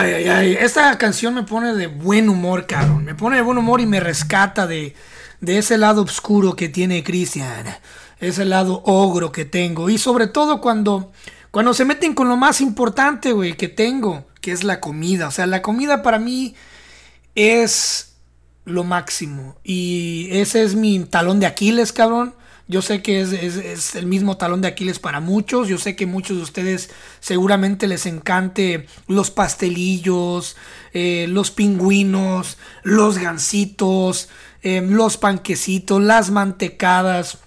Ay, ay, ay. Esta canción me pone de buen humor, cabrón. Me pone de buen humor y me rescata de, de ese lado oscuro que tiene Cristian. Ese lado ogro que tengo. Y sobre todo cuando, cuando se meten con lo más importante, güey, que tengo, que es la comida. O sea, la comida para mí es lo máximo. Y ese es mi talón de Aquiles, cabrón. Yo sé que es, es- el mismo talón de Aquiles para muchos. Yo sé que muchos de ustedes seguramente les encante los pastelillos, eh, los pingüinos, los gansitos, eh, los panquecitos, las mantecadas.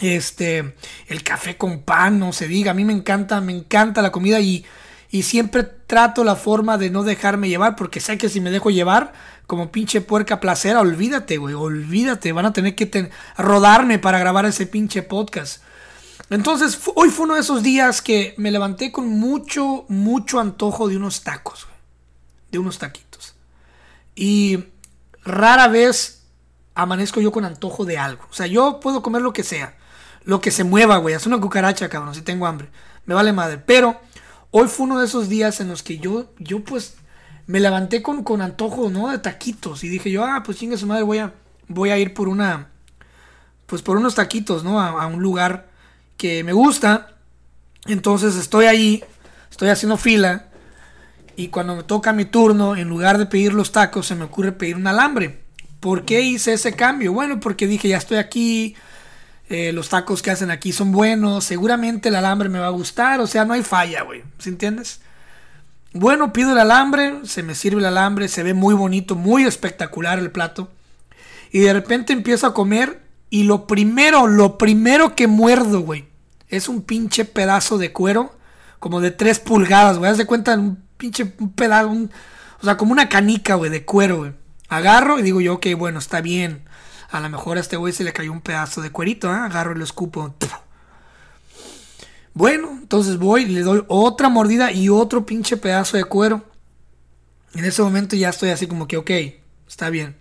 Este, el café con pan, no se diga. A mí me encanta, me encanta la comida y, y siempre trato la forma de no dejarme llevar porque sé que si me dejo llevar como pinche puerca placera, olvídate, güey, olvídate. Van a tener que rodarme para grabar ese pinche podcast. Entonces, hoy fue uno de esos días que me levanté con mucho, mucho antojo de unos tacos, güey. De unos taquitos. Y rara vez amanezco yo con antojo de algo. O sea, yo puedo comer lo que sea. Lo que se mueva, güey. Haz una cucaracha, cabrón, si tengo hambre. Me vale madre. Pero hoy fue uno de esos días en los que yo, yo pues, me levanté con, con antojo, ¿no? De taquitos. Y dije yo, ah, pues chinga su madre, voy a, voy a ir por una, pues por unos taquitos, ¿no? A, un lugar que me gusta. Entonces estoy ahí, estoy haciendo fila. Y cuando me toca mi turno, en lugar de pedir los tacos, se me ocurre pedir un alambre. ¿Por qué hice ese cambio? Bueno, porque dije, ya estoy aquí, eh, los tacos que hacen aquí son buenos, seguramente el alambre me va a gustar, o sea, no hay falla, güey, ¿sí entiendes? Bueno, pido el alambre, se me sirve el alambre, se ve muy bonito, muy espectacular el plato. Y de repente empiezo a comer y lo primero, lo primero que muerdo, güey, es un pinche pedazo de cuero, como de 3 pulgadas, güey, haz de cuenta, un pinche pedazo, un- o sea, como una canica, güey, de cuero, güey. Agarro y digo yo, ok, bueno, está bien. A lo mejor a este güey se le cayó un pedazo de cuerito, ¿eh? Agarro y lo escupo. Bueno, entonces voy le doy otra mordida y otro pinche pedazo de cuero. En ese momento ya estoy así como que, ok, está bien.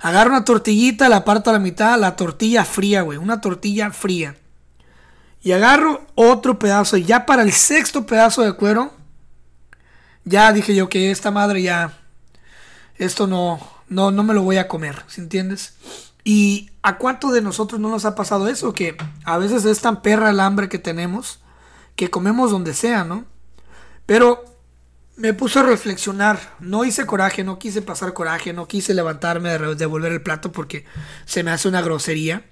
Agarro una tortillita, la parto a la mitad, la tortilla fría, güey, una tortilla fría. Y agarro otro pedazo, y ya para el sexto pedazo de cuero, ya dije yo que esta madre ya, esto no, no, no me lo voy a comer, ¿sí entiendes? Y a cuánto de nosotros no nos ha pasado eso, que a veces es tan perra el hambre que tenemos, que comemos donde sea, ¿no? Pero me puse a reflexionar, no hice coraje, no quise pasar coraje, no quise levantarme de devolver el plato porque se me hace una grosería.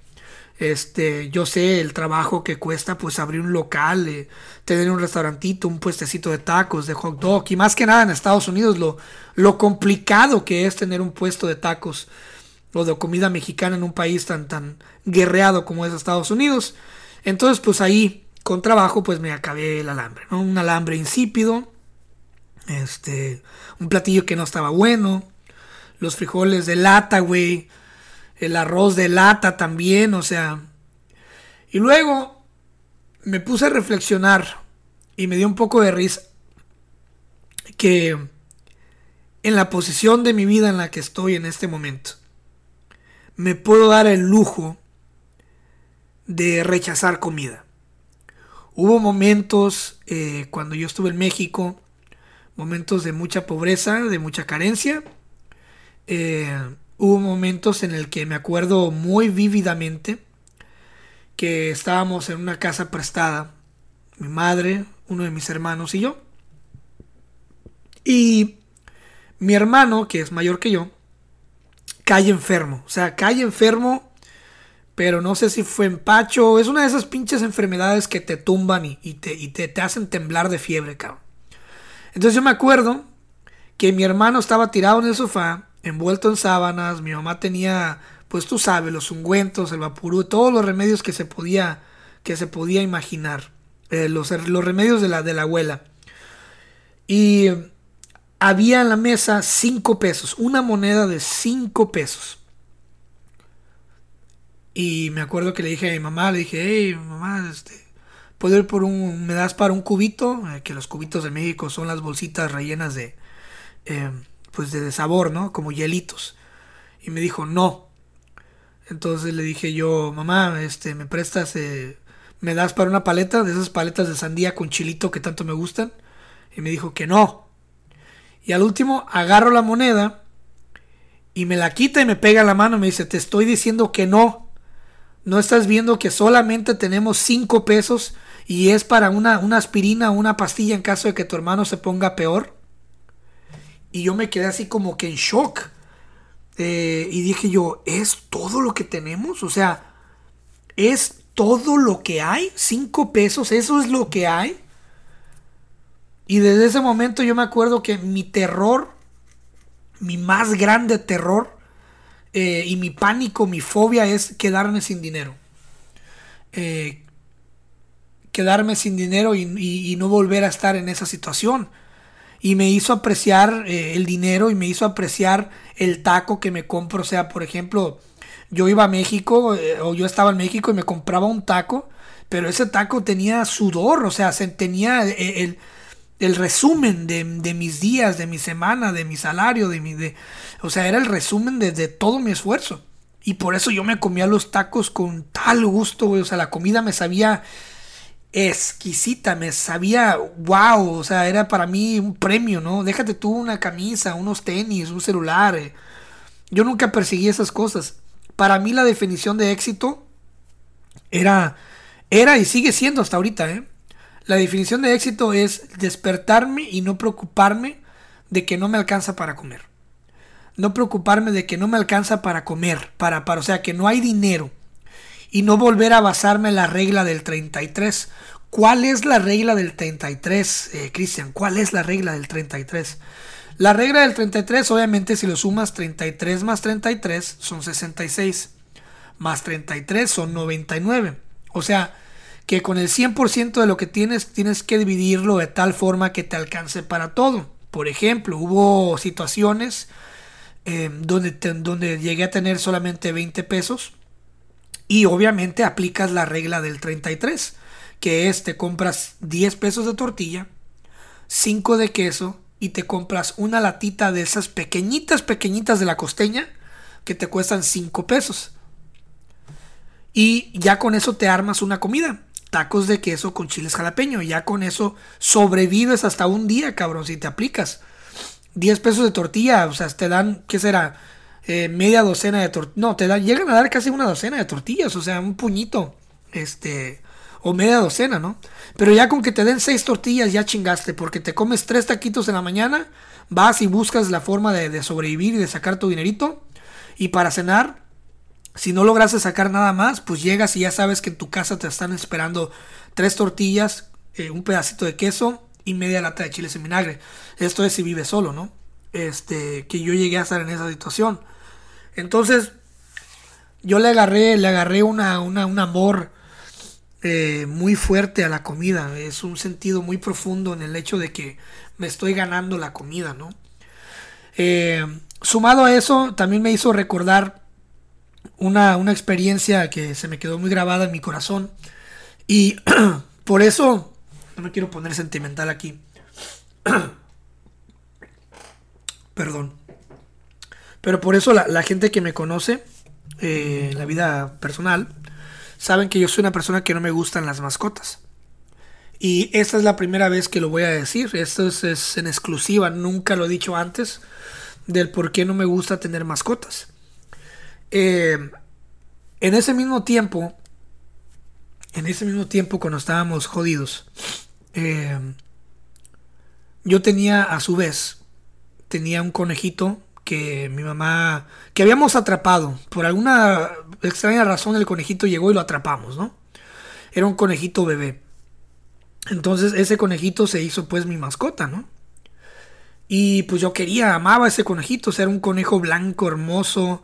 Este, yo sé el trabajo que cuesta pues abrir un local, eh, tener un restaurantito, un puestecito de tacos, de hot dog y más que nada en Estados Unidos lo, lo complicado que es tener un puesto de tacos o de comida mexicana en un país tan tan guerreado como es Estados Unidos. Entonces pues ahí con trabajo pues me acabé el alambre. Un alambre insípido, este, un platillo que no estaba bueno, los frijoles de lata, güey, el arroz de lata también, o sea. Y luego me puse a reflexionar y me dio un poco de risa que en la posición de mi vida en la que estoy en este momento, me puedo dar el lujo de rechazar comida. Hubo momentos eh, cuando yo estuve en México, momentos de mucha pobreza, de mucha carencia. Eh, hubo momentos en el que me acuerdo muy vívidamente que estábamos en una casa prestada, mi madre, uno de mis hermanos y yo. Y mi hermano, que es mayor que yo, cae enfermo. O sea, cae enfermo, pero no sé si fue empacho. Es una de esas pinches enfermedades que te tumban y, te, te, te, hacen temblar de fiebre, cabrón. Entonces yo me acuerdo que mi hermano estaba tirado en el sofá, envuelto en sábanas. Mi mamá tenía, pues tú sabes, los ungüentos, el vapurú, todos los remedios que se podía, que se podía imaginar. Eh, los, los, remedios de la, de la abuela. Y había en la mesa cinco pesos, una moneda de cinco pesos. Y me acuerdo que le dije a mi mamá, le dije, hey, mamá, este, ¿puedo ir por un, me das para un cubito? Eh, que los cubitos de México son las bolsitas rellenas de, eh, pues de sabor, ¿no? Como hielitos. Y me dijo, no. Entonces le dije yo, mamá, este, ¿me prestas, eh, me das para una paleta de esas paletas de sandía con chilito que tanto me gustan? Y me dijo que no. Y al último agarro la moneda y me la quita y me pega la mano. Me dice, te estoy diciendo que no. No estás viendo que solamente tenemos 5 pesos y es para una, una aspirina o una pastilla en caso de que tu hermano se ponga peor. Y yo me quedé así como que en shock. Eh, y dije yo, ¿es todo lo que tenemos? O sea, ¿es todo lo que hay? ¿Cinco pesos? ¿Eso es lo que hay? Y desde ese momento yo me acuerdo que mi terror, mi más grande terror, eh, y mi pánico, mi fobia es quedarme sin dinero. Eh, quedarme sin dinero y, no volver a estar en esa situación. Y me hizo apreciar eh, el dinero y me hizo apreciar el taco que me compro. O sea, por ejemplo, yo iba a México o yo estaba en México y me compraba un taco, pero ese taco tenía sudor, o sea, tenía el el resumen de, mis días, de mi semana, de mi salario, de mi... De, o sea, era el resumen de, todo mi esfuerzo. Y por eso yo me comía los tacos con tal gusto, güey. O sea, la comida me sabía exquisita, me sabía wow. O sea, era para mí un premio, ¿no? Déjate tú una camisa, unos tenis, un celular. Eh. Yo nunca perseguí esas cosas. Para mí la definición de éxito era, era y sigue siendo hasta ahorita, ¿eh? La definición de éxito es despertarme y no preocuparme de que no me alcanza para comer. No preocuparme de que no me alcanza para comer, para, para, o sea, que no hay dinero. Y no volver a basarme en la regla del 33. ¿Cuál es la regla del 33, eh, Cristian? ¿Cuál es la regla del 33? La regla del 33, obviamente, si lo sumas 33 más 33 son 66. Más 33 son 99. O sea, que con el 100% de lo que tienes tienes que dividirlo de tal forma que te alcance para todo. Por ejemplo, hubo situaciones eh, donde, donde llegué a tener solamente 20 pesos y obviamente aplicas la regla del 33, que es te compras 10 pesos de tortilla, 5 de queso y te compras una latita de esas pequeñitas, pequeñitas de la costeña que te cuestan 5 pesos. Y ya con eso te armas una comida tacos de queso con chiles jalapeño. Ya con eso sobrevives hasta un día, cabrón, si te aplicas. 10 pesos de tortilla, o sea, te dan, ¿qué será? Eh, media docena de tortillas. No, te dan, llegan a dar casi una docena de tortillas, o sea, un puñito. Este, o media docena, ¿no? Pero ya con que te den 6 tortillas ya chingaste, porque te comes 3 taquitos en la mañana, vas y buscas la forma de sobrevivir y de sacar tu dinerito. Y para cenar, si no logras sacar nada más, pues llegas y ya sabes que en tu casa te están esperando tres tortillas, eh, un pedacito de queso y media lata de chiles en vinagre. Esto es si vives solo, ¿no? Este, que yo llegué a estar en esa situación. Entonces, yo le agarré, le agarré una, una un amor eh, muy fuerte a la comida. Es un sentido muy profundo en el hecho de que me estoy ganando la comida, ¿no? Eh, sumado a eso, también me hizo recordar una, experiencia que se me quedó muy grabada en mi corazón. Y por eso, no me quiero poner sentimental aquí. Perdón. Pero por eso la, gente que me conoce eh, en la vida personal, saben que yo soy una persona que no me gustan las mascotas. Y esta es la primera vez que lo voy a decir. Esto es, es en exclusiva, nunca lo he dicho antes, del por qué no me gusta tener mascotas. Eh, en ese mismo tiempo, en ese mismo tiempo cuando estábamos jodidos, eh, yo tenía a su vez, tenía un conejito que mi mamá, que habíamos atrapado. Por alguna extraña razón el conejito llegó y lo atrapamos, ¿no? Era un conejito bebé. Entonces ese conejito se hizo pues mi mascota, ¿no? Y pues yo quería, amaba ese conejito, o sea, era un conejo blanco, hermoso,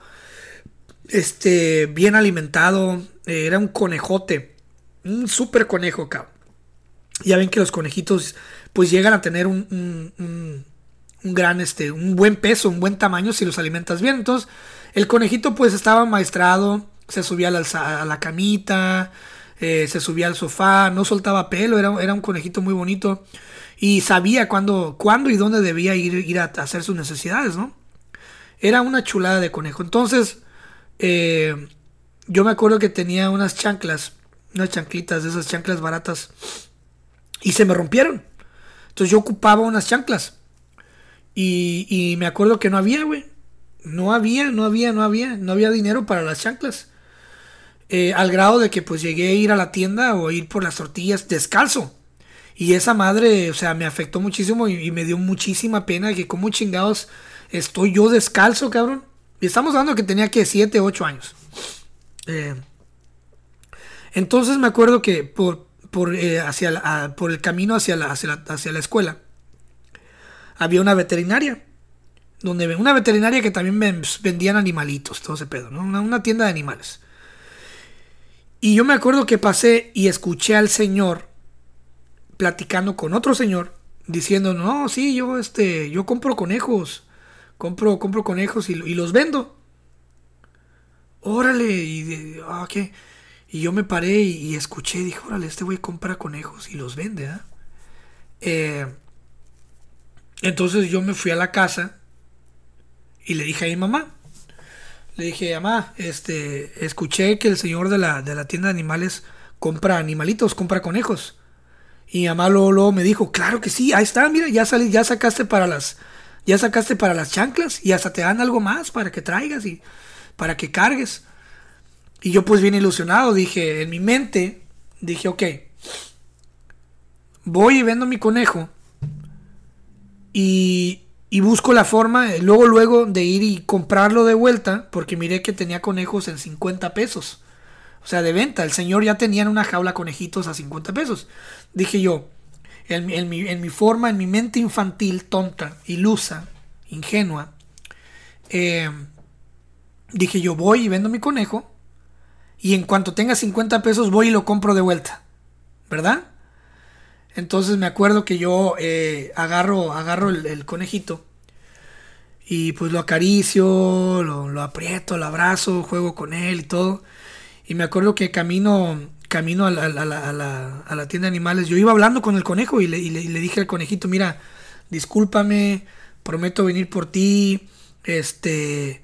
este, bien alimentado, eh, era un conejote, un súper conejo, cabrón. Ya ven que los conejitos pues llegan a tener un, un, gran, este, un buen peso, un buen tamaño si los alimentas bien. Entonces, el conejito pues estaba maestrado, se subía a la, a la camita, eh, se subía al sofá, no soltaba pelo, era, era un conejito muy bonito y sabía cuándo, cuándo y dónde debía ir, ir a, hacer sus necesidades, ¿no? Era una chulada de conejo. Entonces, eh, yo me acuerdo que tenía unas chanclas, unas chanclitas esas chanclas baratas, y se me rompieron. Entonces yo ocupaba unas chanclas. Y, y me acuerdo que no había, güey. No había, no había, no había, no había dinero para las chanclas. Eh, al grado de que pues llegué a ir a la tienda o ir por las tortillas descalzo. Y esa madre, o sea, me afectó muchísimo y, me dio muchísima pena que como chingados estoy yo descalzo, cabrón. Y estamos hablando que tenía que 7, 8 años. Eh, entonces me acuerdo que por, por, eh, hacia por el camino hacia la, hacia la, escuela había una veterinaria. Donde una veterinaria que también vendían animalitos, todo ese pedo, ¿no? una tienda de animales. Y yo me acuerdo que pasé y escuché al señor platicando con otro señor diciendo, "No, sí, yo este, yo compro conejos. Compro compro conejos y, los vendo." Órale, y ah, ¿qué? Y yo me paré y, escuché, dije, "Órale, este güey compra conejos y los vende, ¿ah?" ¿eh? entonces yo me fui a la casa y le dije a mi mamá, le dije, mamá, este, escuché que el señor de la, de la tienda de animales compra animalitos, compra conejos. Y mi mamá luego, me dijo, claro que sí, ahí está, mira, ya salí, ya sacaste para las, ya sacaste para las chanclas y hasta te dan algo más para que traigas y para que cargues. Y yo pues bien ilusionado, dije, en mi mente, dije, ok, voy y vendo mi conejo y, y busco la forma, eh, luego, luego de ir y comprarlo de vuelta, porque miré que tenía conejos en 50 pesos. O sea, de venta. El señor ya tenía en una jaula conejitos a 50 pesos. Dije yo, en, mi, forma, en mi mente infantil, tonta, ilusa, ingenua, eh, dije yo, voy y vendo mi conejo. Y en cuanto tenga 50 pesos, voy y lo compro de vuelta. ¿Verdad? Entonces me acuerdo que yo eh, agarro, agarro el, conejito y pues lo acaricio, lo, aprieto, lo abrazo, juego con él y todo. Y me acuerdo que camino, camino a la, tienda de animales, yo iba hablando con el conejo y le, dije al conejito, mira, discúlpame, prometo venir por ti, este,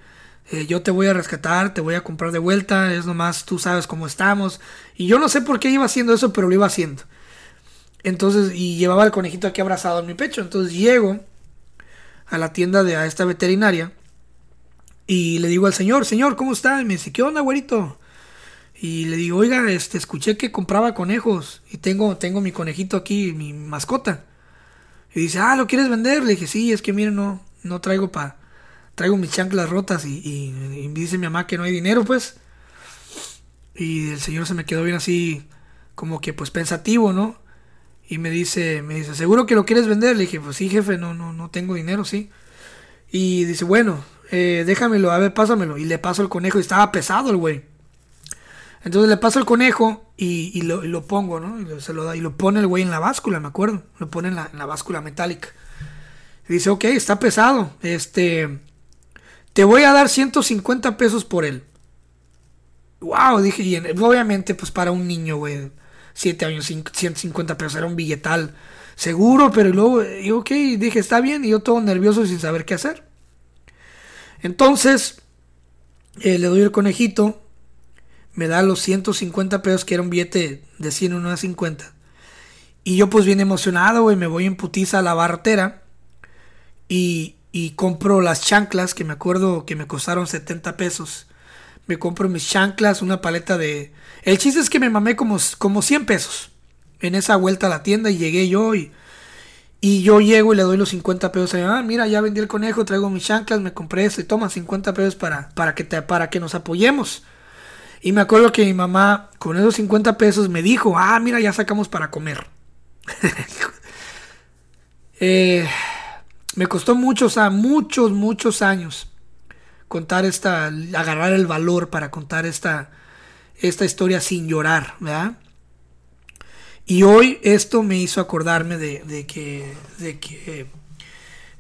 eh, yo te voy a rescatar, te voy a comprar de vuelta, es nomás tú sabes cómo estamos. Y yo no sé por qué iba haciendo eso, pero lo iba haciendo. Entonces, y llevaba el conejito aquí abrazado en mi pecho. Entonces llego a la tienda de a esta veterinaria y le digo al señor, señor, ¿cómo está? Y me dice, ¿qué onda, güerito? Y le digo, oiga, este, escuché que compraba conejos y tengo, tengo mi conejito aquí, mi mascota. Y dice, ah, ¿lo quieres vender? Le dije, sí, es que miren, no, no traigo para, traigo mis chanclas rotas y, y, dice mi mamá que no hay dinero, pues. Y el señor se me quedó bien así, como que pues pensativo, ¿no? Y me dice, me dice, ¿seguro que lo quieres vender? Le dije, pues sí, jefe, no, no, no tengo dinero, sí. Y dice, bueno, eh, déjamelo, a ver, pásamelo. Y le paso el conejo y estaba pesado el güey. Entonces le paso el conejo y, lo, pongo, ¿no? Y lo, se lo da, y lo pone el güey en la báscula, me acuerdo. Lo pone en la, báscula metálica. Dice, ok, está pesado. Este, te voy a dar 150 pesos por él. Wow, dije, y obviamente, pues para un niño, güey 7 años, 150 pesos, era un billetal seguro, pero luego, y ok, dije, está bien, y yo todo nervioso sin saber qué hacer. Entonces, eh, le doy el conejito, me da los 150 pesos, que era un billete de 100 uno a 50. Y yo pues bien emocionado, güey, me voy en putiza a la bartera y, y compro las chanclas, que me acuerdo que me costaron 70 pesos me compro mis chanclas, una paleta de... El chiste es que me mamé como, como 100 pesos en esa vuelta a la tienda y llegué yo y, Y yo llego y le doy los 50 pesos a mi. Mira, ya vendí el conejo, traigo mis chanclas, me compré esto y toma 50 pesos para, para, que, te, para que nos apoyemos. Y me acuerdo que mi mamá con esos 50 pesos me dijo, ah, mira, ya sacamos para comer. Eh, me costó muchos, muchos, muchos años contar esta, agarrar el valor para contar esta, esta historia sin llorar, ¿verdad? Y hoy esto me hizo acordarme de, que, de que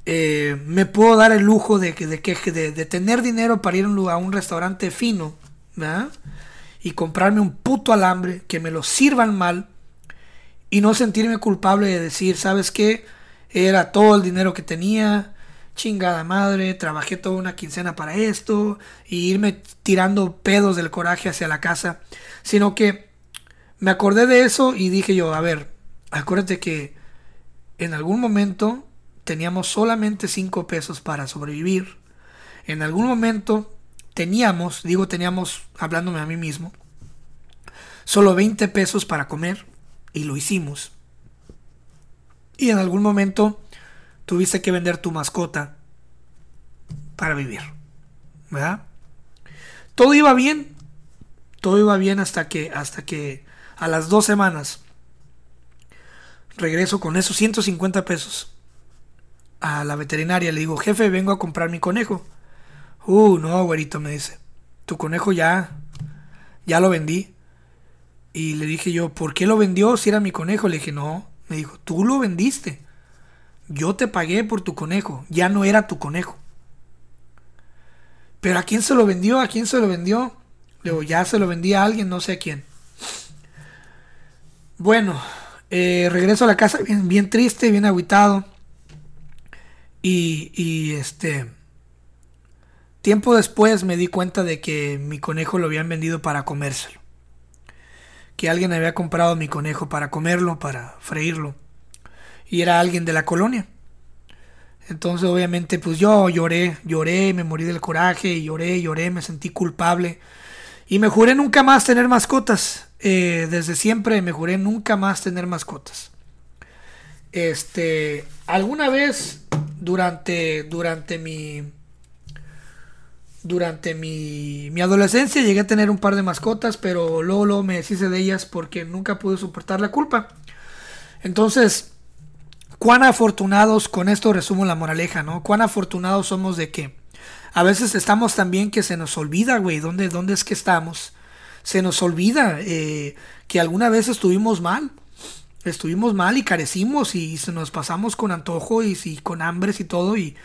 eh, me puedo dar el lujo de, de, de, de tener dinero para ir a un restaurante fino, Y comprarme un puto alambre, que me lo sirvan mal y no sentirme culpable de decir, ¿sabes qué? Era todo el dinero que tenía, chingada madre, trabajé toda una quincena para esto, y irme tirando pedos del coraje hacia la casa, sino que me acordé de eso y dije yo, a ver, acuérdate que en algún momento teníamos solamente 5 pesos para sobrevivir. En algún momento teníamos, digo teníamos hablándome a mí mismo, solo 20 pesos para comer y lo hicimos. Y en algún momento tuviste que vender tu mascota para vivir. ¿Verdad? Todo iba bien. Todo iba bien hasta que hasta que a las dos semanas regreso con esos 150 pesos a la veterinaria. Le digo, jefe, vengo a comprar mi conejo. Uh, no, güerito, me dice. Tu conejo ya, ya lo vendí. Y le dije yo, ¿por qué lo vendió si era mi conejo? Le dije, no. Me dijo, tú lo vendiste. Yo te pagué por tu conejo. Ya no era tu conejo. Pero ¿a quién se lo vendió? ¿A quién se lo vendió? Le digo, ya se lo vendí a alguien, no sé a quién. Bueno, eh, regreso a la casa bien, bien triste, bien aguitado. Y, y este. Tiempo después me di cuenta de que mi conejo lo habían vendido para comérselo. Que alguien había comprado mi conejo para comerlo, para freírlo. Y era alguien de la colonia. Entonces obviamente pues yo lloré, lloré, me morí del coraje, lloré, lloré, me sentí culpable. Y me juré nunca más tener mascotas. Eh, desde siempre me juré nunca más tener mascotas. Este, alguna vez durante, durante mi, durante mi, mi adolescencia llegué a tener un par de mascotas, pero luego, me deshice de ellas porque nunca pude soportar la culpa. Entonces, cuán afortunados, con esto resumo la moraleja, ¿no? Cuán afortunados somos de que a veces estamos tan bien que se nos olvida, güey, ¿dónde, dónde es que estamos? Se nos olvida eh, que alguna vez estuvimos mal. Estuvimos mal y carecimos y se nos pasamos con antojo y, y con hambres y todo y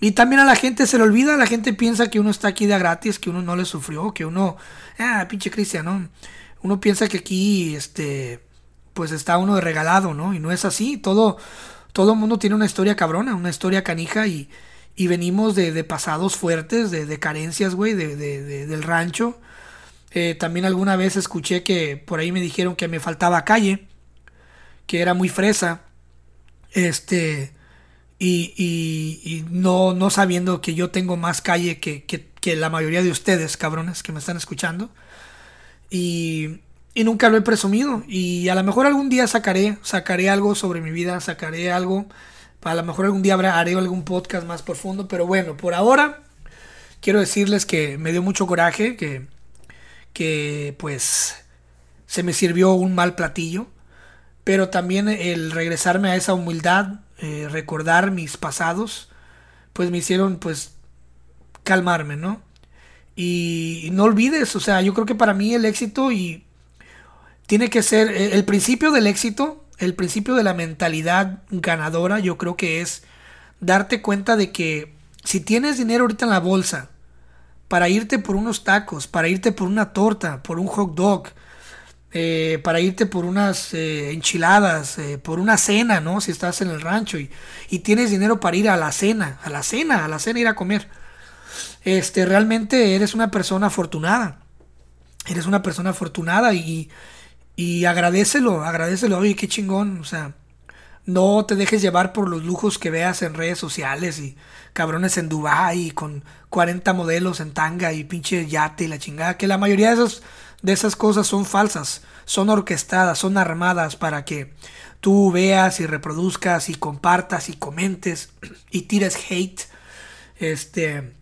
y también a la gente se le olvida, la gente piensa que uno está aquí de gratis, que uno no le sufrió, que uno, ah, pinche Cristian, ¿no? Uno piensa que aquí, este, pues está uno de regalado, ¿no? Y no es así, todo, todo mundo tiene una historia cabrona, una historia canija y, y venimos de, de pasados fuertes, de, de carencias, güey, de, de, del rancho. Eh, también alguna vez escuché que por ahí me dijeron que me faltaba calle, que era muy fresa. Este, y, y, no, no sabiendo que yo tengo más calle que, que, la mayoría de ustedes, cabrones, que me están escuchando. Y, y, nunca lo he presumido. Y a lo mejor algún día sacaré, sacaré algo sobre mi vida, sacaré algo. A lo mejor algún día haré algún podcast más profundo. Pero bueno, por ahora quiero decirles que me dio mucho coraje, que, que pues se me sirvió un mal platillo. Pero también el regresarme a esa humildad eh, recordar mis pasados, pues me hicieron pues calmarme, ¿no? Y, no olvides, o sea, yo creo que para mí el éxito y tiene que ser eh, el principio del éxito, el principio de la mentalidad ganadora, yo creo que es darte cuenta de que si tienes dinero ahorita en la bolsa para irte por unos tacos, para irte por una torta, por un hot dog, eh, para irte por unas eh, enchiladas, eh, por una cena, ¿no? Si estás en el rancho y, tienes dinero para ir a la cena, a la cena, a la cena ir a comer. Este, realmente eres una persona afortunada. Eres una persona afortunada y, y agradecelo, agradecelo. Oye, qué chingón, o sea, no te dejes llevar por los lujos que veas en redes sociales y cabrones en Dubai con 40 modelos en tanga y pinche yate y la chingada, que la mayoría de esos de esas cosas son falsas, son orquestadas, son armadas para que tú veas y reproduzcas y compartas y comentes y tires hate. Este,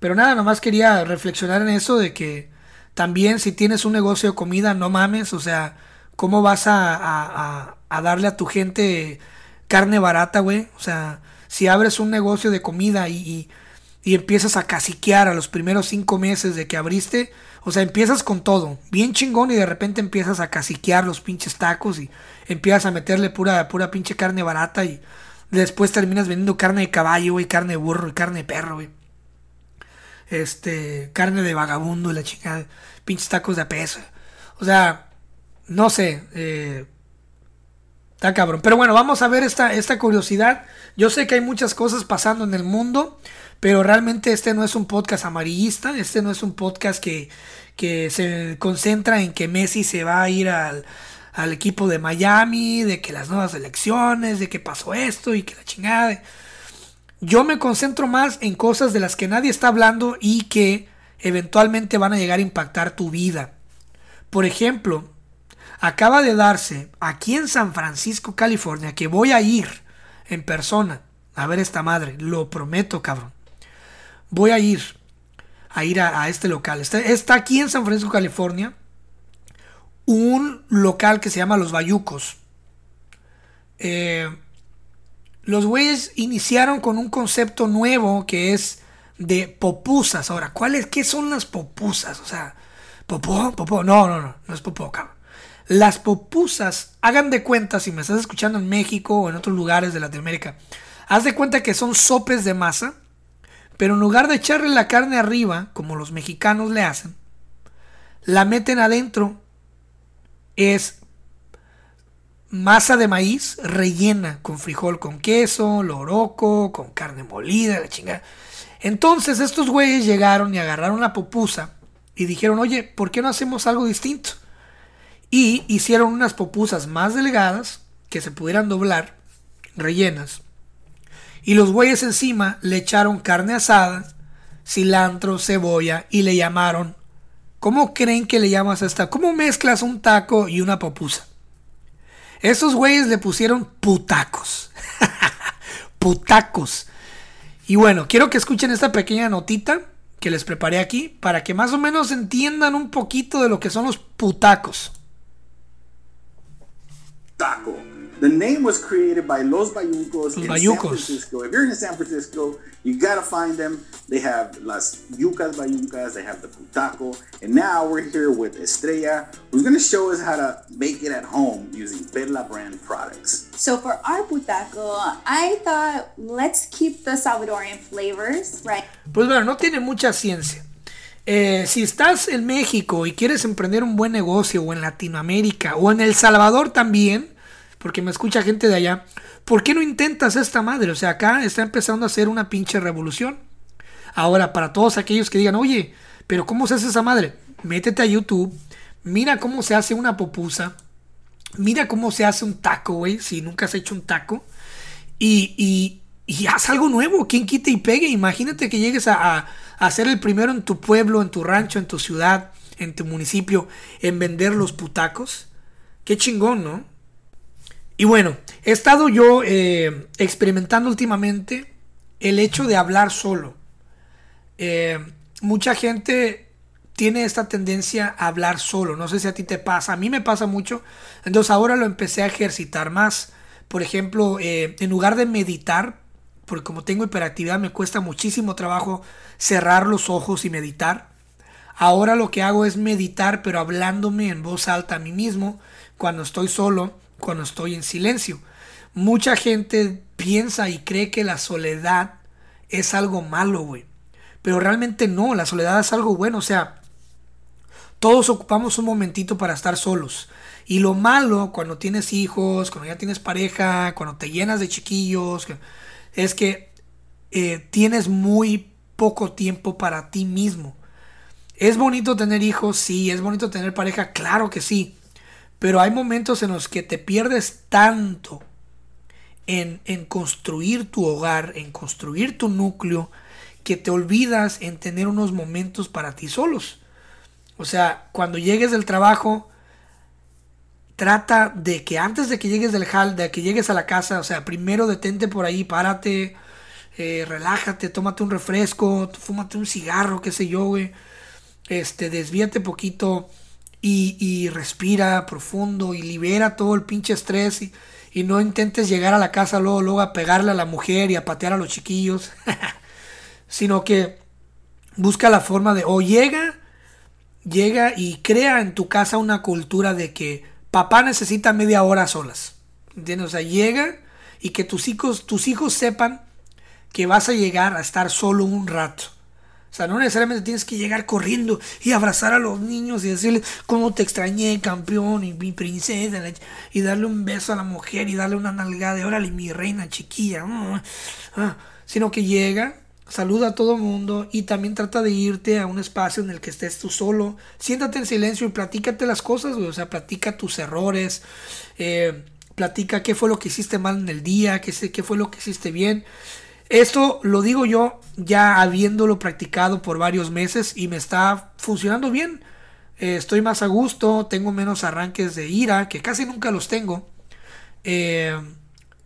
pero nada, nomás quería reflexionar en eso de que también si tienes un negocio de comida, no mames, o sea, ¿cómo vas a, a darle a tu gente carne barata, güey? O sea, si abres un negocio de comida y, y, empiezas a caciquear a los primeros cinco meses de que abriste, o sea, empiezas con todo, bien chingón y de repente empiezas a caciquear los pinches tacos y empiezas a meterle pura, pura pinche carne barata y después terminas vendiendo carne de caballo, güey, carne de burro y carne de perro, güey. Este, carne de vagabundo y la chingada, pinches tacos de peso. O sea, no sé, eh, Está cabrón. Pero bueno, vamos a ver esta, esta curiosidad. Yo sé que hay muchas cosas pasando en el mundo, pero realmente este no es un podcast amarillista, este no es un podcast que, que se concentra en que Messi se va a ir al, al equipo de Miami, de que las nuevas elecciones, de que pasó esto y que la chingada. Yo me concentro más en cosas de las que nadie está hablando y que eventualmente van a llegar a impactar tu vida. Por ejemplo, acaba de darse aquí en San Francisco, California, que voy a ir en persona a ver esta madre, lo prometo, cabrón. Voy a ir a ir a, este local. Está, aquí en San Francisco, California, un local que se llama Los Bayucos. Eh, los güeyes iniciaron con un concepto nuevo que es de popusas. Ahora, ¿cuáles, qué son las popusas? O sea, popó, popó. No, no, no, no es popó, cabrón. Las popusas, hagan de cuenta, si me estás escuchando en México o en otros lugares de Latinoamérica, haz de cuenta que son sopes de masa, pero en lugar de echarle la carne arriba, como los mexicanos le hacen, la meten adentro. Es masa de maíz rellena con frijol con queso, loroco, con carne molida, la chingada. Entonces estos güeyes llegaron y agarraron la popusa y dijeron, oye, ¿por qué no hacemos algo distinto? Y hicieron unas popusas más delgadas que se pudieran doblar, rellenas. Y los güeyes encima le echaron carne asada, cilantro, cebolla y le llamaron. ¿Cómo creen que le llamas a esta? ¿Cómo mezclas un taco y una popusa? Estos güeyes le pusieron putacos. putacos. Y bueno, quiero que escuchen esta pequeña notita que les preparé aquí para que más o menos entiendan un poquito de lo que son los putacos. taco. The name was created by Los Bayucos in Bayucos. San Francisco. If you're in San Francisco, you gotta find them. They have Las Yucas Bayucas, they have the Putaco, and now we're here with Estrella, who's gonna show us how to make it at home using Perla brand products. So for our Putaco, I thought let's keep the Salvadorian flavors, right? Pues bueno, no tiene mucha ciencia. Eh, si estás en México y quieres emprender un buen negocio o en Latinoamérica o en El Salvador también, porque me escucha gente de allá, ¿por qué no intentas esta madre? O sea, acá está empezando a hacer una pinche revolución. Ahora, para todos aquellos que digan, oye, pero ¿cómo se hace esa madre? Métete a YouTube, mira cómo se hace una popusa, mira cómo se hace un taco, güey, si nunca has hecho un taco, y, y, y haz algo nuevo, quien quite y pegue. Imagínate que llegues a a ser el primero en tu pueblo, en tu rancho, en tu ciudad, en tu municipio, en vender los putacos. Qué chingón, ¿no? Y bueno, he estado yo eh, experimentando últimamente el hecho de hablar solo. Eh, mucha gente tiene esta tendencia a hablar solo. No sé si a ti te pasa. A mí me pasa mucho. Entonces ahora lo empecé a ejercitar más. Por ejemplo, eh, en lugar de meditar, porque como tengo hiperactividad me cuesta muchísimo trabajo cerrar los ojos y meditar. Ahora lo que hago es meditar pero hablándome en voz alta a mí mismo cuando estoy solo, cuando estoy en silencio. Mucha gente piensa y cree que la soledad es algo malo, güey. Pero realmente no, la soledad es algo bueno, o sea, todos ocupamos un momentito para estar solos. Y lo malo cuando tienes hijos, cuando ya tienes pareja, cuando te llenas de chiquillos, es que eh, tienes muy poco tiempo para ti mismo. ¿Es bonito tener hijos? Sí. ¿Es bonito tener pareja? Claro que sí. Pero hay momentos en los que te pierdes tanto en, en construir tu hogar, en construir tu núcleo, que te olvidas en tener unos momentos para ti solos. O sea, cuando llegues del trabajo, trata de que antes de que llegues del hall, de que llegues a la casa, o sea, primero detente por ahí, párate, eh, relájate, tómate un refresco, fúmate un cigarro, qué sé yo, güey. Este, desvíate poquito y, respira profundo y libera todo el pinche estrés y, no intentes llegar a la casa luego, luego a pegarle a la mujer y a patear a los chiquillos, sino que busca la forma de, o llega, llega y crea en tu casa una cultura de que papá necesita media hora solas, ¿entiendes? O sea, llega y que tus hijos, tus hijos sepan que vas a llegar a estar solo un rato. O sea, no necesariamente tienes que llegar corriendo y abrazar a los niños y decirles cómo te extrañé, campeón, y mi princesa, y darle un beso a la mujer y darle una nalgada de órale, mi reina chiquilla. Ah, sino que llega, saluda a todo mundo y también trata de irte a un espacio en el que estés tú solo. Siéntate en silencio y platícate las cosas. O sea, platica tus errores, eh, platica qué fue lo que hiciste mal en el día, qué, qué fue lo que hiciste bien. Esto lo digo yo ya habiéndolo practicado por varios meses y me está funcionando bien. Eh, estoy más a gusto, tengo menos arranques de ira, que casi nunca los tengo. Eh,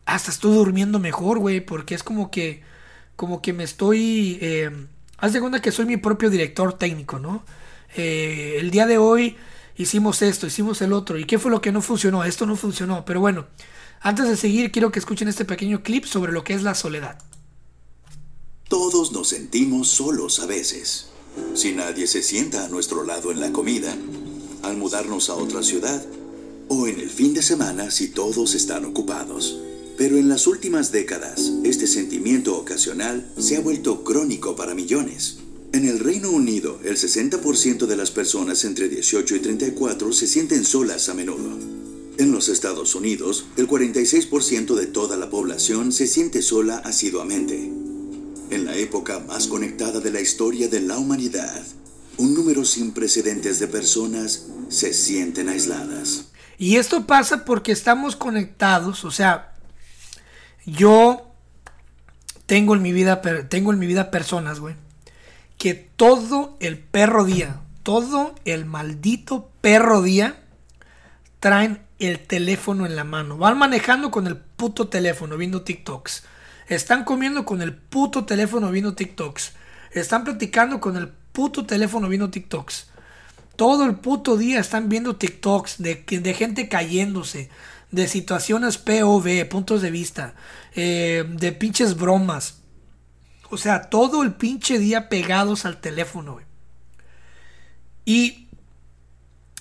hasta estoy durmiendo mejor, güey, porque es como que, como que me estoy... Eh, haz de cuenta que soy mi propio director técnico, ¿no? El día de hoy hicimos esto, hicimos el otro. ¿Y qué fue lo que no funcionó? Esto no funcionó. Pero bueno, antes de seguir, quiero que escuchen este pequeño clip sobre lo que es la soledad. Todos nos sentimos solos a veces. Si nadie se sienta a nuestro lado en la comida, al mudarnos a otra ciudad, o en el fin de semana si todos están ocupados. Pero en las últimas décadas, este sentimiento ocasional se ha vuelto crónico para millones. En el Reino Unido, el 60% de las personas entre 18 y 34 se sienten solas a menudo. En los Estados Unidos, el 46% de toda la población se siente sola asiduamente. En la época más conectada de la historia de la humanidad, un número sin precedentes de personas se sienten aisladas. Y esto pasa porque estamos conectados, o sea, yo tengo en mi vida, tengo en mi vida personas, güey, que todo el perro día, todo el maldito perro día, traen el teléfono en la mano. Van manejando con el puto teléfono, viendo TikToks. Están comiendo con el puto teléfono viendo TikToks. Están platicando con el puto teléfono viendo TikToks. Todo el puto día están viendo TikToks de, de gente cayéndose. De situaciones POV, puntos de vista. Eh, de pinches bromas. O sea, todo el pinche día pegados al teléfono. Y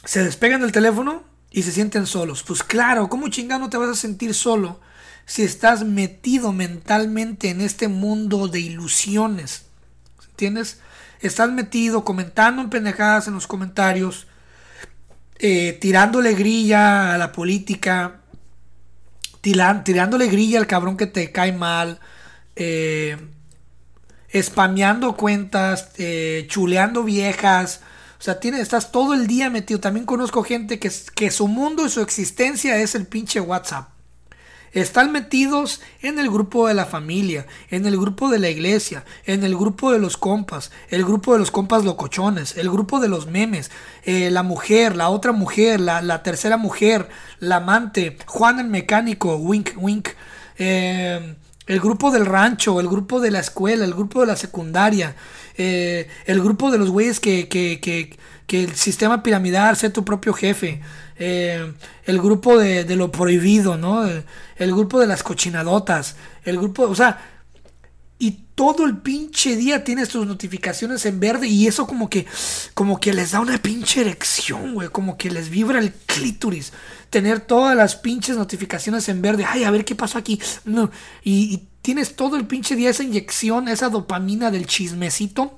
se despegan del teléfono y se sienten solos. Pues claro, ¿cómo chingado te vas a sentir solo? Si estás metido mentalmente en este mundo de ilusiones. ¿Entiendes? Estás metido comentando en pendejadas en los comentarios, eh, tirándole grilla a la política, tirándole grilla al cabrón que te cae mal, eh, spameando cuentas, eh, chuleando viejas. O sea, estás todo el día metido. También conozco gente que, que su mundo y su existencia es el pinche WhatsApp. Están metidos en el grupo de la familia, en el grupo de la iglesia, en el grupo de los compas, el grupo de los compas locochones, el grupo de los memes, eh, la mujer, la otra mujer, la, tercera mujer, la amante, Juan el mecánico, wink, wink. Eh, el grupo del rancho, el grupo de la escuela, el grupo de la secundaria, eh, el grupo de los güeyes que, que, que, que, el sistema piramidal sea tu propio jefe, eh, el grupo de, de, lo prohibido, ¿no? El, grupo de las cochinadotas, el grupo, o sea, y todo el pinche día tienes tus notificaciones en verde y eso como que, como que les da una pinche erección, güey, como que les vibra el clítoris. Tener todas las pinches notificaciones en verde, ay, a ver qué pasó aquí. No, y, y tienes todo el pinche día esa inyección, esa dopamina del chismecito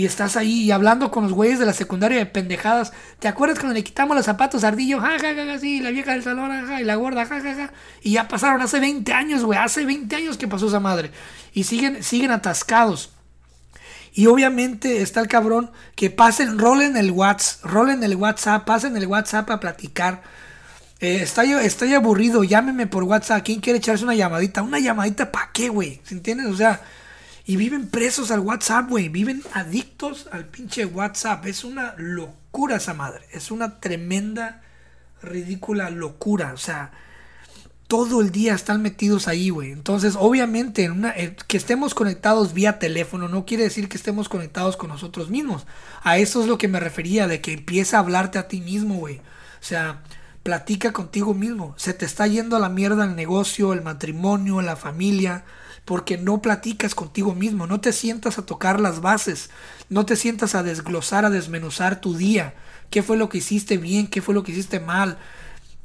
y estás ahí hablando con los güeyes de la secundaria de pendejadas. ¿Te acuerdas cuando le quitamos los zapatos a Ardillo? Ja, ja, ja, sí, la vieja del salón, ja, y la gorda, ja, ja, ja. Y ya pasaron hace 20 años, güey, hace 20 años que pasó esa madre. Y siguen, siguen atascados. Y obviamente está el cabrón que pasen, rolen el WhatsApp, rolen el WhatsApp, pasen el WhatsApp a platicar. Eh, estoy, estoy aburrido, llámeme por WhatsApp. ¿Quién quiere echarse una llamadita? ¿Una llamadita para qué, güey? ¿Se entiendes? O sea, Y viven presos al WhatsApp, güey. Viven adictos al pinche WhatsApp. Es una locura esa madre. Es una tremenda, ridícula locura. O sea, todo el día están metidos ahí, güey. Entonces, obviamente, eh, que estemos conectados vía teléfono no quiere decir que estemos conectados con nosotros mismos. A eso es lo que me refería, de que empieza a hablarte a ti mismo, güey. O sea, platica contigo mismo. Se te está yendo a la mierda el negocio, el matrimonio, la familia, porque no platicas contigo mismo. No te sientas a tocar las bases. No te sientas a desglosar, a desmenuzar tu día. ¿Qué fue lo que hiciste bien? ¿Qué fue lo que hiciste mal?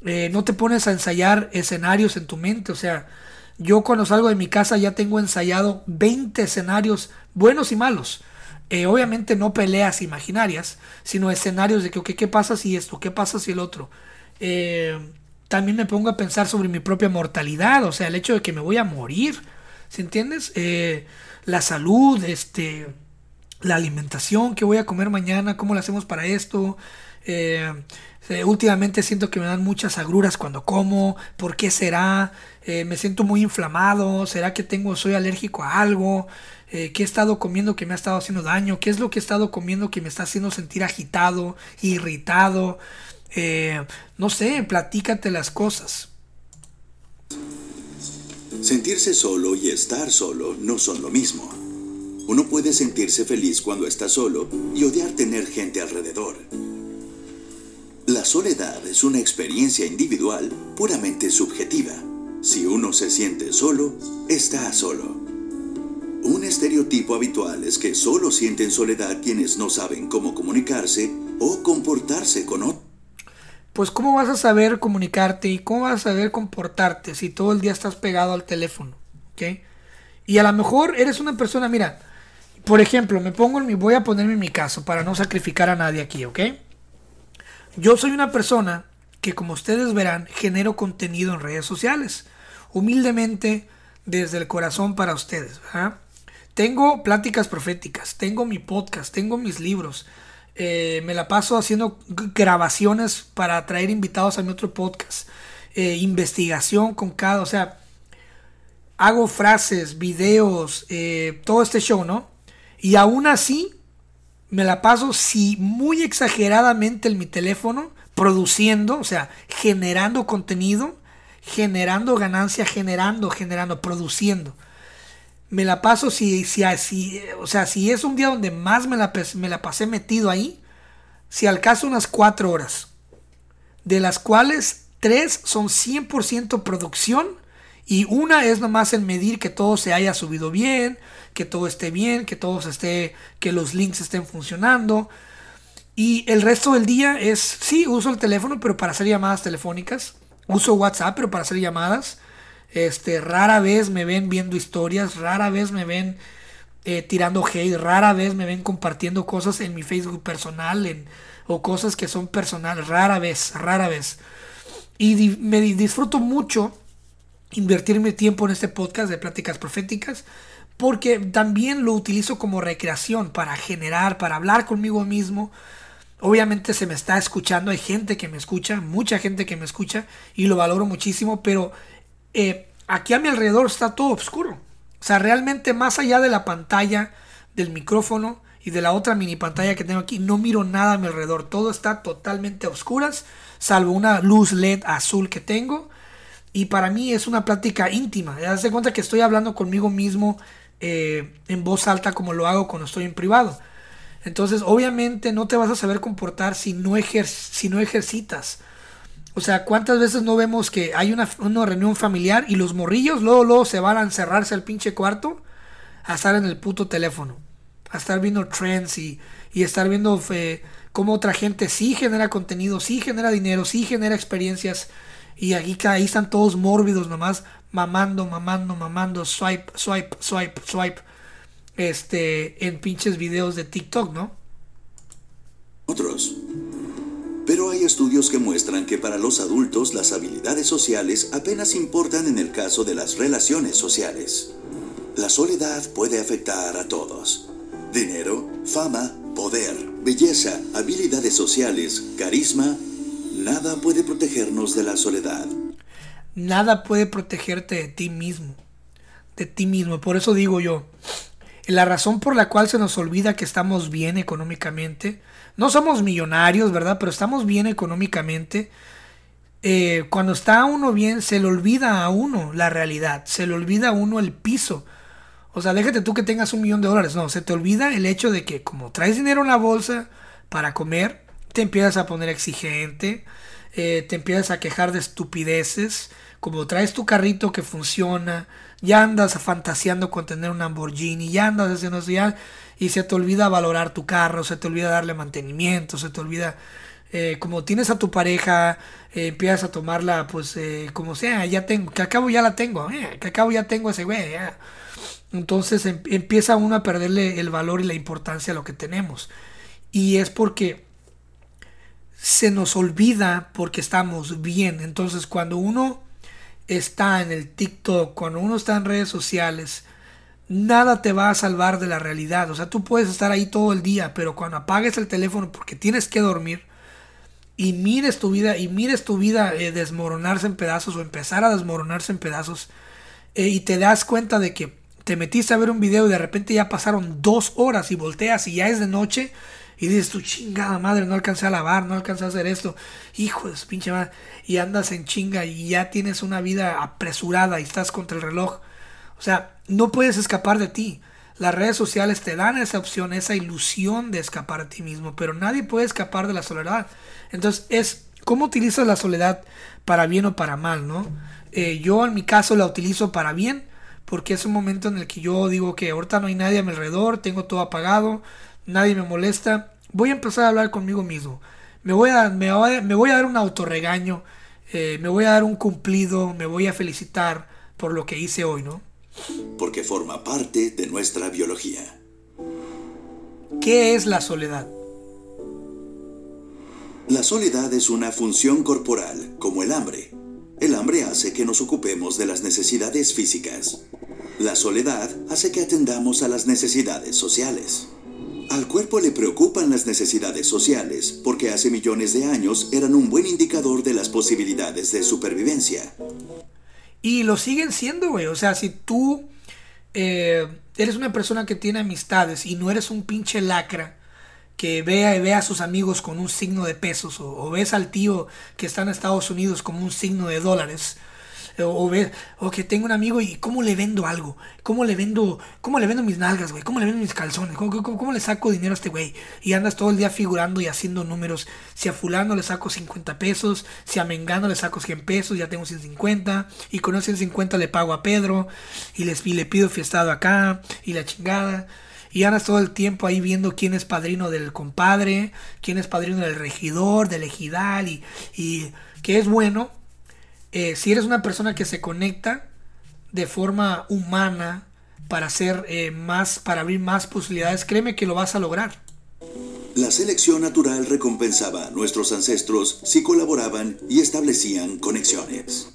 Eh, no te pones a ensayar escenarios en tu mente. O sea, yo cuando salgo de mi casa ya tengo ensayado 20 escenarios buenos y malos. Eh, obviamente no peleas imaginarias, sino escenarios de que, ¿qué pasa si esto? ¿Qué pasa si el otro? Eh, también me pongo a pensar sobre mi propia mortalidad, o sea, el hecho de que me voy a morir, ¿se entiendes? la salud, este, la alimentación, qué voy a comer mañana, cómo lo hacemos para esto. Eh, últimamente siento que me dan muchas agruras cuando como. ¿Por qué será? Eh, me siento muy inflamado. ¿Será que tengo, soy alérgico a algo? Eh, ¿Qué he estado comiendo que me ha estado haciendo daño? ¿Qué es lo que he estado comiendo que me está haciendo sentir agitado, irritado? no sé, platícate las cosas. Sentirse solo y estar solo no son lo mismo. Uno puede sentirse feliz cuando está solo y odiar tener gente alrededor. La soledad es una experiencia individual puramente subjetiva. Si uno se siente solo, está solo. Un estereotipo habitual es que solo sienten soledad quienes no saben cómo comunicarse o comportarse con otros. Pues cómo vas a saber comunicarte y cómo vas a saber comportarte si todo el día estás pegado al teléfono, ¿ok? Y a lo mejor eres una persona, mira, por ejemplo, me pongo en mi, voy a ponerme en mi caso para no sacrificar a nadie aquí, ¿ok? Yo soy una persona que, como ustedes verán, genero contenido en redes sociales. Humildemente, desde el corazón para ustedes. Tengo pláticas proféticas, tengo mi podcast, tengo mis libros. Eh, me la paso haciendo grabaciones para traer invitados a mi otro podcast. Eh, investigación con cada, o sea, hago frases, videos, eh, todo este show, ¿no? Y aún así, me la paso, si muy exageradamente en mi teléfono, produciendo, o sea, generando contenido, generando ganancia, generando, generando, produciendo. Me la paso si, si, si, o sea, si es un día donde más me la, me la pasé metido ahí, si al caso unas cuatro horas, de las cuales tres son 100% producción y una es nomás en medir que todo se haya subido bien, que todo esté bien, que todo esté, que los links estén funcionando. Y el resto del día es, sí, uso el teléfono, pero para hacer llamadas telefónicas. Uso WhatsApp, pero para hacer llamadas. Este, rara vez me ven viendo historias, rara vez me ven eh, tirando hate, rara vez me ven compartiendo cosas en mi Facebook personal en, o cosas que son personales, rara vez, rara vez. Y me disfruto mucho invertir mi tiempo en este podcast de pláticas proféticas porque también lo utilizo como recreación para generar, para hablar conmigo mismo. Obviamente se me está escuchando, hay gente que me escucha, mucha gente que me escucha y lo valoro muchísimo, pero eh, aquí a mi alrededor está todo oscuro. O sea, realmente más allá de la pantalla, del micrófono y de la otra mini pantalla que tengo aquí, no miro nada a mi alrededor. Todo está totalmente a oscuras, salvo una luz LED azul que tengo y para mí es una plática íntima. Ya se cuenta que estoy hablando conmigo mismo eh, en voz alta como lo hago cuando estoy en privado. Entonces, obviamente no te vas a saber comportar si no, si no ejercitas. O sea, ¿cuántas veces no vemos que hay una, reunión familiar y los morrillos luego, luego se van a encerrarse al pinche cuarto a estar en el puto teléfono? A estar viendo trends y, y estar viendo eh, cómo otra gente sí genera contenido, sí genera dinero, sí genera experiencias y aquí ahí están todos mórbidos nomás, mamando, mamando, mamando, swipe, swipe, swipe, swipe, este, en pinches videos de TikTok, ¿no? Otros. Pero hay estudios que muestran que para los adultos las habilidades sociales apenas importan en el caso de las relaciones sociales. La soledad puede afectar a todos. Dinero, fama, poder, belleza, habilidades sociales, carisma Nada puede protegernos de la soledad. Nada puede protegerte de ti mismo. De ti mismo. Por eso digo yo, la razón por la cual se nos olvida que estamos bien económicamente, no somos millonarios, ¿verdad? Pero estamos bien económicamente. Eh, cuando está uno bien, se le olvida a uno la realidad, se le olvida a uno el piso. O sea, déjate tú que tengas un millón de dólares. No, se te olvida el hecho de que como traes dinero en la bolsa para comer, te empiezas a poner exigente, eh, te empiezas a quejar de estupideces, como traes tu carrito que funciona, ya andas fantaseando con tener un Lamborghini, ya andas haciendo eso, ya, y se te olvida valorar tu carro, se te olvida darle mantenimiento, se te olvida, eh, como tienes a tu pareja, eh, empiezas a tomarla, pues, eh, como sea, ya tengo, que acabo ya la tengo, que acabo ya tengo ese güey, Entonces em, empieza uno a perderle el valor y la importancia a lo que tenemos. Y es porque se nos olvida porque estamos bien. Entonces cuando uno está en el TikTok, cuando uno está en redes sociales, nada te va a salvar de la realidad. O sea, tú puedes estar ahí todo el día, pero cuando apagues el teléfono porque tienes que dormir y mires tu vida y mires tu vida eh, desmoronarse en pedazos o empezar a desmoronarse en pedazos eh, y te das cuenta de que te metiste a ver un video y de repente ya pasaron dos horas y volteas y ya es de noche y dices tu chingada madre, no alcancé a lavar, no alcancé a hacer esto. Hijo de su pinche madre. Y andas en chinga y ya tienes una vida apresurada y estás contra el reloj. O sea, no puedes escapar de ti. Las redes sociales te dan esa opción, esa ilusión de escapar de ti mismo, pero nadie puede escapar de la soledad. Entonces es cómo utilizas la soledad para bien o para mal, ¿no? Eh, yo en mi caso la utilizo para bien, porque es un momento en el que yo digo que ahorita no hay nadie a mi alrededor, tengo todo apagado, nadie me molesta, voy a empezar a hablar conmigo mismo. Me voy a, me voy a, dar un autorregaño, eh, me voy a dar un cumplido, me voy a felicitar por lo que hice hoy, ¿no? Porque forma parte de nuestra biología. ¿Qué es la soledad? La soledad es una función corporal, como el hambre. El hambre hace que nos ocupemos de las necesidades físicas. La soledad hace que atendamos a las necesidades sociales. Al cuerpo le preocupan las necesidades sociales porque hace millones de años eran un buen indicador de las posibilidades de supervivencia. Y lo siguen siendo, güey. O sea, si tú eh, eres una persona que tiene amistades y no eres un pinche lacra que vea y vea a sus amigos con un signo de pesos o, o ves al tío que está en Estados Unidos como un signo de dólares, o, ver, o que tengo un amigo y cómo le vendo algo, cómo le vendo, cómo le vendo mis nalgas, güey, cómo le vendo mis calzones, ¿Cómo, le saco dinero a este güey. Y andas todo el día figurando y haciendo números. Si a fulano le saco 50 pesos, si a Mengano le saco 100 pesos, ya tengo 150. Y con esos 150 le pago a Pedro y, les, y le pido fiestado acá y la chingada. Y andas todo el tiempo ahí viendo quién es padrino del compadre, quién es padrino del regidor, del ejidal y, y que es bueno eh, si eres una persona que se conecta de forma humana para hacer eh, más, para abrir más posibilidades, créeme que lo vas a lograr. La selección natural recompensaba a nuestros ancestros si colaboraban y establecían conexiones.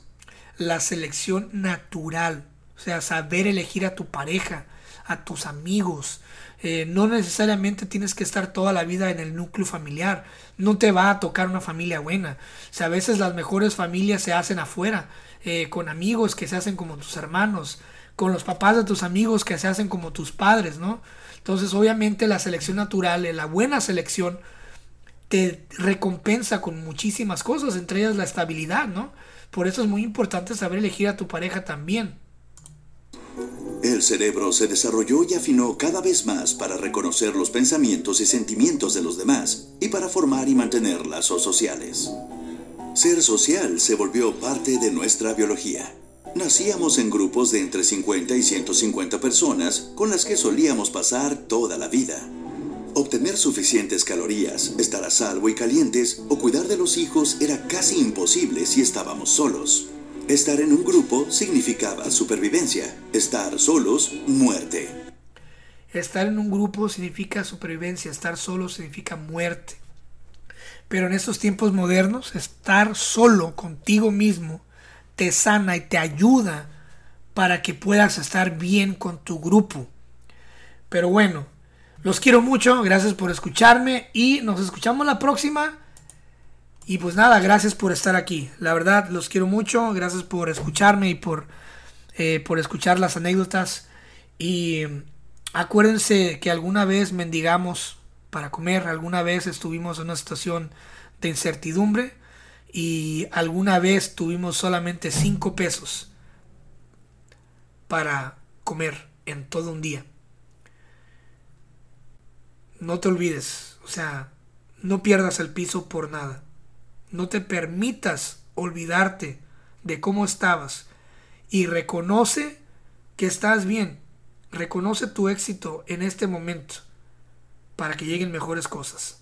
La selección natural, o sea, saber elegir a tu pareja, a tus amigos, eh, no necesariamente tienes que estar toda la vida en el núcleo familiar. No te va a tocar una familia buena. O sea, a veces las mejores familias se hacen afuera, eh, con amigos que se hacen como tus hermanos, con los papás de tus amigos que se hacen como tus padres, ¿no? Entonces, obviamente, la selección natural, eh, la buena selección, te recompensa con muchísimas cosas, entre ellas la estabilidad, ¿no? Por eso es muy importante saber elegir a tu pareja también. El cerebro se desarrolló y afinó cada vez más para reconocer los pensamientos y sentimientos de los demás y para formar y mantener lazos sociales. Ser social se volvió parte de nuestra biología. Nacíamos en grupos de entre 50 y 150 personas con las que solíamos pasar toda la vida. Obtener suficientes calorías, estar a salvo y calientes o cuidar de los hijos era casi imposible si estábamos solos. Estar en un grupo significaba supervivencia. Estar solos, muerte. Estar en un grupo significa supervivencia. Estar solo significa muerte. Pero en estos tiempos modernos, estar solo contigo mismo te sana y te ayuda para que puedas estar bien con tu grupo. Pero bueno, los quiero mucho, gracias por escucharme y nos escuchamos la próxima. Y pues nada, gracias por estar aquí. La verdad, los quiero mucho. Gracias por escucharme y por, eh, por escuchar las anécdotas. Y Acuérdense que alguna vez mendigamos para comer, alguna vez estuvimos en una situación de incertidumbre y alguna vez tuvimos solamente 5 pesos para comer en todo un día. No te olvides, o sea, no pierdas el piso por nada. No te permitas olvidarte de cómo estabas y reconoce que estás bien. Reconoce tu éxito en este momento para que lleguen mejores cosas.